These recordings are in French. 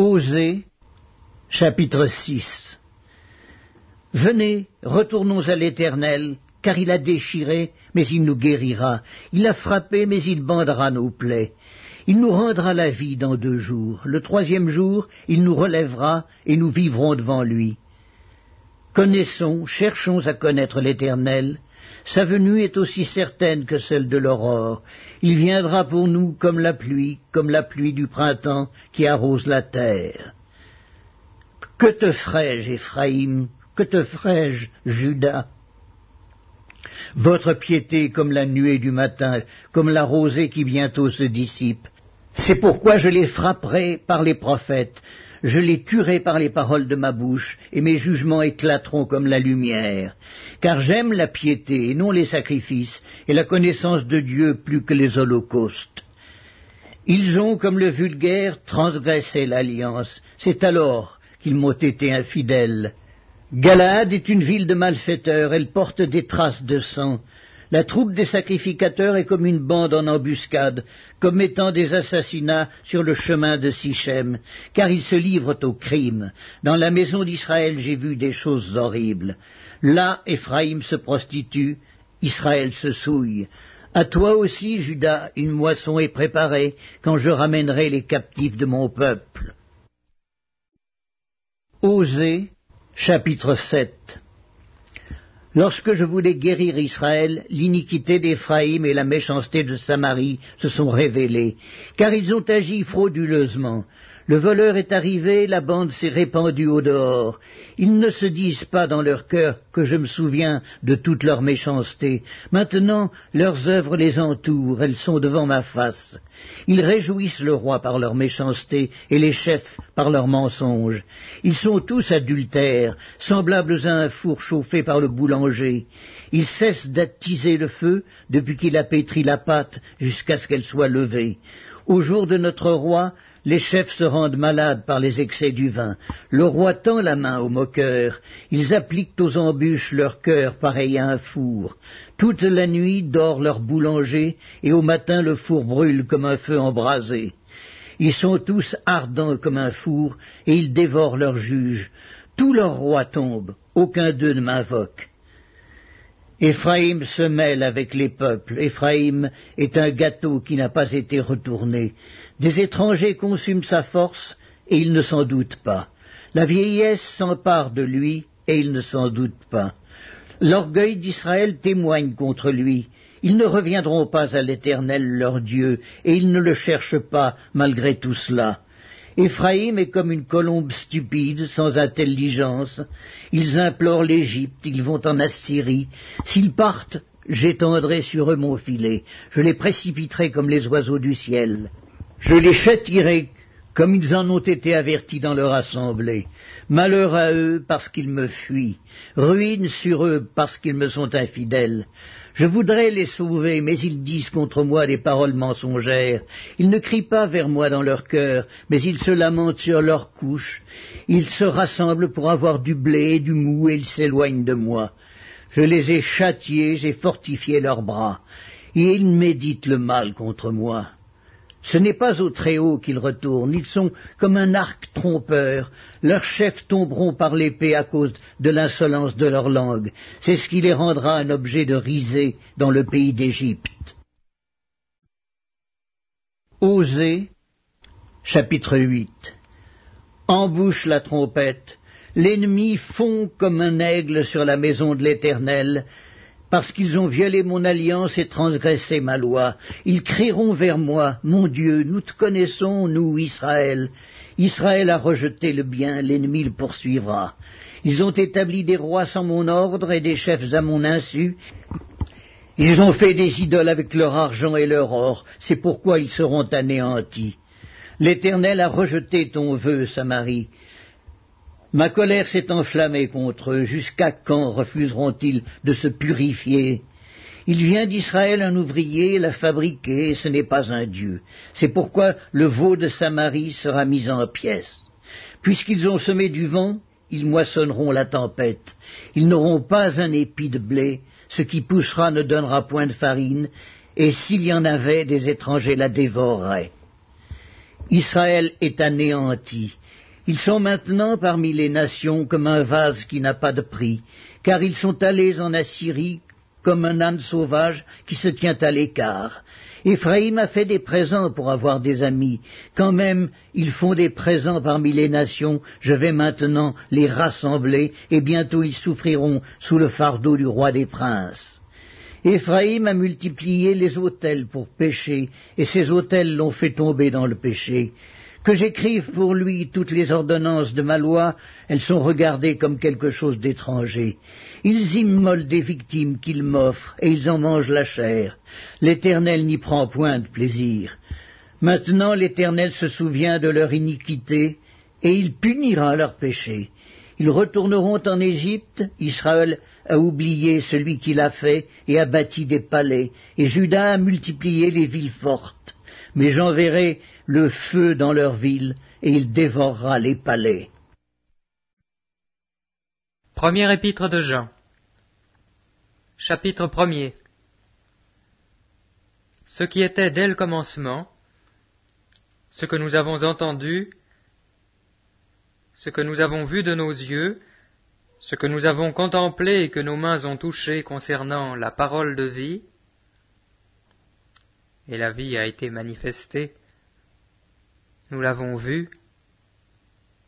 Osée, chapitre 6 Venez, retournons à l'Éternel, car il a déchiré, mais il nous guérira, il a frappé, mais il bandera nos plaies. Il nous rendra la vie dans deux jours. Le troisième jour, il nous relèvera, et nous vivrons devant lui. Connaissons, cherchons à connaître l'Éternel. Sa venue est aussi certaine que celle de l'aurore. Il viendra pour nous comme la pluie, comme la pluie du printemps qui arrose la terre. Que te ferai-je, Éphraïm? Que te ferai-je, Judas Votre piété comme la nuée du matin, comme la rosée qui bientôt se dissipe. C'est pourquoi je les frapperai par les prophètes, je les tuerai par les paroles de ma bouche, et mes jugements éclateront comme la lumière. Car j'aime la piété et non les sacrifices, et la connaissance de Dieu plus que les holocaustes. Ils ont, comme le vulgaire, transgressé l'alliance. C'est alors qu'ils m'ont été infidèles. Galade est une ville de malfaiteurs, elle porte des traces de sang. La troupe des sacrificateurs est comme une bande en embuscade, commettant des assassinats sur le chemin de Sichem, car ils se livrent au crime. Dans la maison d'Israël j'ai vu des choses horribles. Là, Éphraïm se prostitue, Israël se souille. À toi aussi, Judas, une moisson est préparée quand je ramènerai les captifs de mon peuple. Osée, chapitre 7 Lorsque je voulais guérir Israël, l'iniquité d'Éphraïm et la méchanceté de Samarie se sont révélées, car ils ont agi frauduleusement. Le voleur est arrivé, la bande s'est répandue au dehors. Ils ne se disent pas dans leur cœur que je me souviens de toute leur méchanceté. Maintenant, leurs œuvres les entourent, elles sont devant ma face. Ils réjouissent le roi par leur méchanceté et les chefs par leurs mensonges. Ils sont tous adultères, semblables à un four chauffé par le boulanger. Ils cessent d'attiser le feu depuis qu'il a pétri la pâte jusqu'à ce qu'elle soit levée. Au jour de notre roi, les chefs se rendent malades par les excès du vin. Le roi tend la main aux moqueurs. Ils appliquent aux embûches leur cœur pareil à un four. Toute la nuit dort leur boulanger, et au matin le four brûle comme un feu embrasé. Ils sont tous ardents comme un four, et ils dévorent leurs juges. Tous leurs rois tombent, aucun d'eux ne m'invoque. Éphraïm se mêle avec les peuples. Éphraïm est un gâteau qui n'a pas été retourné. Des étrangers consument sa force, et il ne s'en doute pas. La vieillesse s'empare de lui, et il ne s'en doute pas. L'orgueil d'Israël témoigne contre lui. Ils ne reviendront pas à l'Éternel leur Dieu, et ils ne le cherchent pas malgré tout cela. Éphraïm est comme une colombe stupide, sans intelligence. Ils implorent l'Égypte, ils vont en Assyrie. S'ils partent, j'étendrai sur eux mon filet, je les précipiterai comme les oiseaux du ciel. Je les châtirai comme ils en ont été avertis dans leur assemblée. Malheur à eux parce qu'ils me fuient, ruine sur eux parce qu'ils me sont infidèles. Je voudrais les sauver, mais ils disent contre moi des paroles mensongères. Ils ne crient pas vers moi dans leur cœur, mais ils se lamentent sur leur couche. Ils se rassemblent pour avoir du blé et du mou, et ils s'éloignent de moi. Je les ai châtiés, j'ai fortifié leurs bras, et ils méditent le mal contre moi. Ce n'est pas au Très-Haut qu'ils retournent, ils sont comme un arc trompeur, leurs chefs tomberont par l'épée à cause de l'insolence de leur langue, c'est ce qui les rendra un objet de risée dans le pays d'Égypte. Osée, chapitre 8 Embouche la trompette, l'ennemi fond comme un aigle sur la maison de l'Éternel, parce qu'ils ont violé mon alliance et transgressé ma loi. Ils crieront vers moi, mon Dieu, nous te connaissons, nous, Israël. Israël a rejeté le bien, l'ennemi le poursuivra. Ils ont établi des rois sans mon ordre et des chefs à mon insu. Ils ont fait des idoles avec leur argent et leur or, c'est pourquoi ils seront anéantis. L'Éternel a rejeté ton vœu, Samarie. Ma colère s'est enflammée contre eux. Jusqu'à quand refuseront-ils de se purifier? Il vient d'Israël un ouvrier l'a fabriqué, ce n'est pas un dieu. C'est pourquoi le veau de Samarie sera mis en pièces. Puisqu'ils ont semé du vent, ils moissonneront la tempête. Ils n'auront pas un épi de blé, ce qui poussera ne donnera point de farine, et s'il y en avait, des étrangers la dévoreraient. Israël est anéanti. Ils sont maintenant parmi les nations comme un vase qui n'a pas de prix, car ils sont allés en Assyrie comme un âne sauvage qui se tient à l'écart. Éphraïm a fait des présents pour avoir des amis. Quand même, ils font des présents parmi les nations, je vais maintenant les rassembler, et bientôt ils souffriront sous le fardeau du roi des princes. Éphraïm a multiplié les autels pour pécher, et ces autels l'ont fait tomber dans le péché. Que j'écrive pour lui toutes les ordonnances de ma loi, elles sont regardées comme quelque chose d'étranger. Ils immolent des victimes qu'ils m'offrent, et ils en mangent la chair. L'Éternel n'y prend point de plaisir. Maintenant l'Éternel se souvient de leur iniquité, et il punira leur péché. Ils retourneront en Égypte, Israël a oublié celui qui l'a fait et a bâti des palais, et Judas a multiplié les villes fortes. Mais j'enverrai le feu dans leurs villes, et il dévorera les palais. Premier épître de Jean. Chapitre 1 Ce qui était dès le commencement, ce que nous avons entendu, ce que nous avons vu de nos yeux, ce que nous avons contemplé et que nos mains ont touché concernant la parole de vie, et la vie a été manifestée, nous l'avons vu,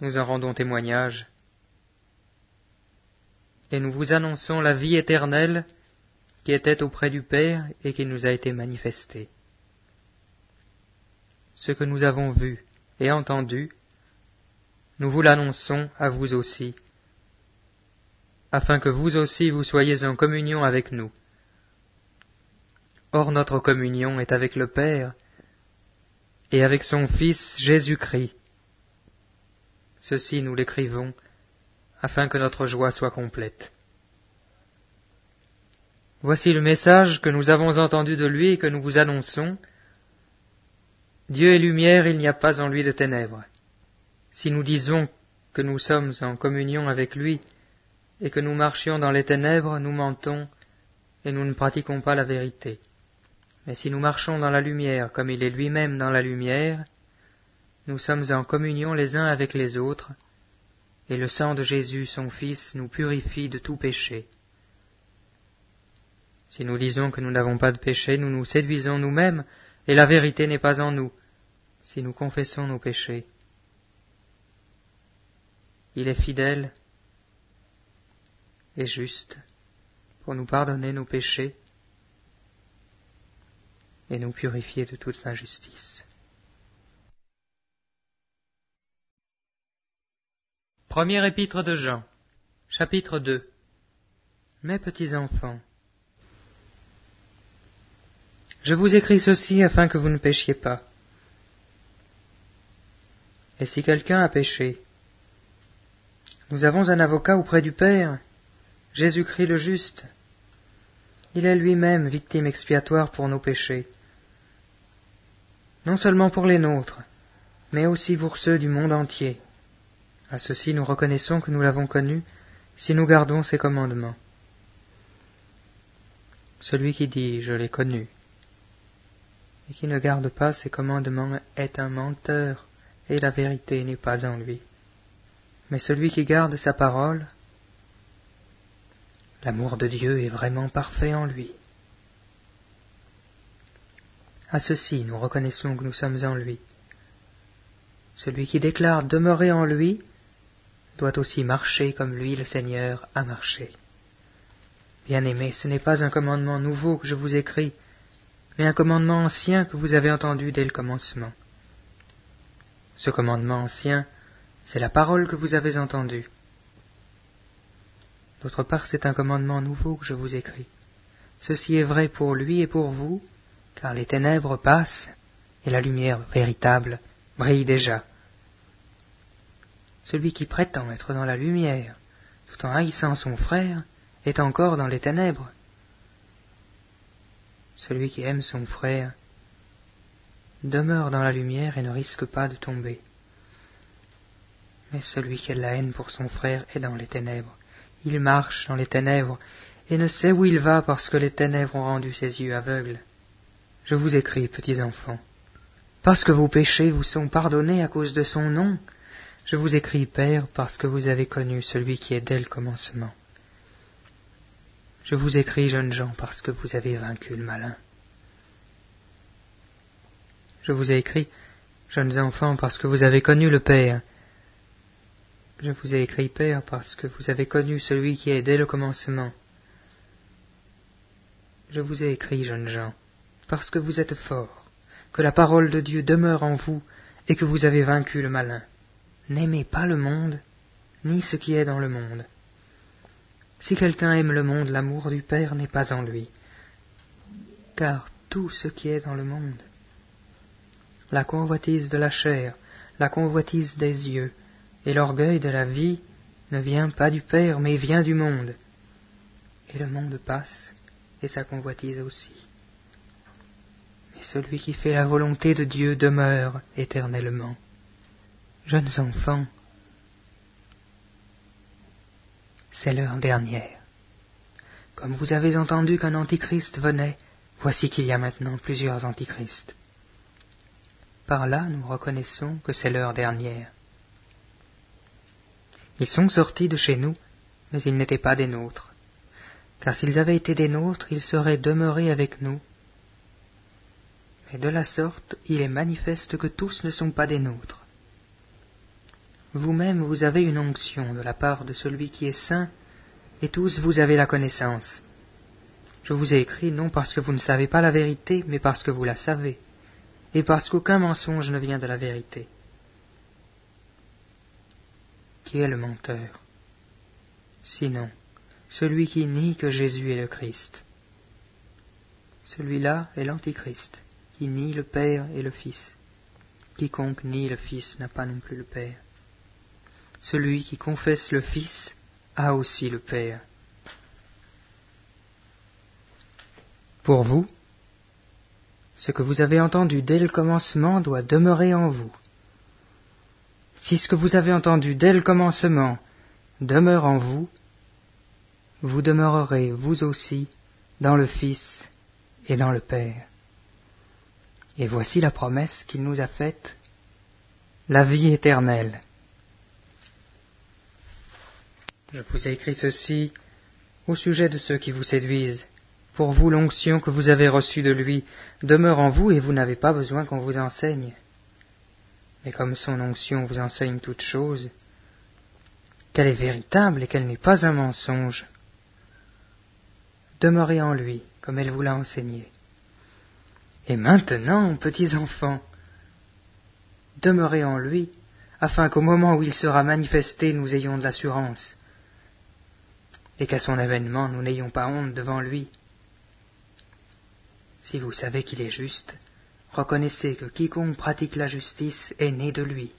nous en rendons témoignage, et nous vous annonçons la vie éternelle qui était auprès du Père et qui nous a été manifestée. Ce que nous avons vu et entendu, nous vous l'annonçons à vous aussi, afin que vous aussi vous soyez en communion avec nous. Or notre communion est avec le Père et avec son Fils Jésus-Christ. Ceci nous l'écrivons, afin que notre joie soit complète. Voici le message que nous avons entendu de lui et que nous vous annonçons. Dieu est lumière, il n'y a pas en lui de ténèbres. Si nous disons que nous sommes en communion avec lui et que nous marchions dans les ténèbres, nous mentons et nous ne pratiquons pas la vérité. Mais si nous marchons dans la lumière comme il est lui-même dans la lumière, nous sommes en communion les uns avec les autres, et le sang de Jésus, son Fils, nous purifie de tout péché. Si nous disons que nous n'avons pas de péché, nous nous séduisons nous-mêmes, et la vérité n'est pas en nous, si nous confessons nos péchés. Il est fidèle et juste pour nous pardonner nos péchés et nous purifier de toute injustice. Premier épître de Jean, chapitre 2 Mes petits enfants, je vous écris ceci afin que vous ne péchiez pas. Et si quelqu'un a péché, nous avons un avocat auprès du Père, Jésus-Christ le juste. Il est lui-même victime expiatoire pour nos péchés, non seulement pour les nôtres, mais aussi pour ceux du monde entier. À ceci nous reconnaissons que nous l'avons connu si nous gardons ses commandements. Celui qui dit Je l'ai connu et qui ne garde pas ses commandements est un menteur, et la vérité n'est pas en lui. Mais celui qui garde sa parole, L'amour de Dieu est vraiment parfait en lui. À ceci, nous reconnaissons que nous sommes en lui. Celui qui déclare demeurer en lui doit aussi marcher comme lui, le Seigneur, a marché. Bien-aimé, ce n'est pas un commandement nouveau que je vous écris, mais un commandement ancien que vous avez entendu dès le commencement. Ce commandement ancien, c'est la parole que vous avez entendue. D'autre part, c'est un commandement nouveau que je vous écris. Ceci est vrai pour lui et pour vous, car les ténèbres passent et la lumière véritable brille déjà. Celui qui prétend être dans la lumière, tout en haïssant son frère, est encore dans les ténèbres. Celui qui aime son frère demeure dans la lumière et ne risque pas de tomber. Mais celui qui a la haine pour son frère est dans les ténèbres il marche dans les ténèbres et ne sait où il va parce que les ténèbres ont rendu ses yeux aveugles. Je vous écris, petits enfants, parce que vos péchés vous sont pardonnés à cause de son nom. Je vous écris, Père, parce que vous avez connu celui qui est dès le commencement. Je vous écris, jeunes gens, parce que vous avez vaincu le malin. Je vous ai écrit, jeunes enfants, parce que vous avez connu le Père. Je vous ai écrit, Père, parce que vous avez connu celui qui est dès le commencement. Je vous ai écrit, jeunes gens, parce que vous êtes forts, que la parole de Dieu demeure en vous, et que vous avez vaincu le malin. N'aimez pas le monde, ni ce qui est dans le monde. Si quelqu'un aime le monde, l'amour du Père n'est pas en lui. Car tout ce qui est dans le monde, la convoitise de la chair, la convoitise des yeux, et l'orgueil de la vie ne vient pas du Père, mais vient du monde. Et le monde passe, et sa convoitise aussi. Mais celui qui fait la volonté de Dieu demeure éternellement. Jeunes enfants, c'est l'heure dernière. Comme vous avez entendu qu'un antichrist venait, voici qu'il y a maintenant plusieurs antichrists. Par là, nous reconnaissons que c'est l'heure dernière. Ils sont sortis de chez nous, mais ils n'étaient pas des nôtres. Car s'ils avaient été des nôtres, ils seraient demeurés avec nous. Mais de la sorte, il est manifeste que tous ne sont pas des nôtres. Vous-même, vous avez une onction de la part de celui qui est saint, et tous vous avez la connaissance. Je vous ai écrit non parce que vous ne savez pas la vérité, mais parce que vous la savez, et parce qu'aucun mensonge ne vient de la vérité. Qui est le menteur? Sinon, celui qui nie que Jésus est le Christ. Celui-là est l'Antichrist, qui nie le Père et le Fils. Quiconque nie le Fils n'a pas non plus le Père. Celui qui confesse le Fils a aussi le Père. Pour vous, ce que vous avez entendu dès le commencement doit demeurer en vous. Si ce que vous avez entendu dès le commencement demeure en vous, vous demeurerez vous aussi dans le Fils et dans le Père. Et voici la promesse qu'il nous a faite, la vie éternelle. Je vous ai écrit ceci au sujet de ceux qui vous séduisent. Pour vous, l'onction que vous avez reçue de lui demeure en vous et vous n'avez pas besoin qu'on vous enseigne. Mais comme son onction vous enseigne toutes choses, qu'elle est véritable et qu'elle n'est pas un mensonge, demeurez en lui comme elle vous l'a enseigné. Et maintenant, petits enfants, demeurez en lui, afin qu'au moment où il sera manifesté, nous ayons de l'assurance et qu'à son événement nous n'ayons pas honte devant lui. Si vous savez qu'il est juste, reconnaissez que quiconque pratique la justice est né de lui.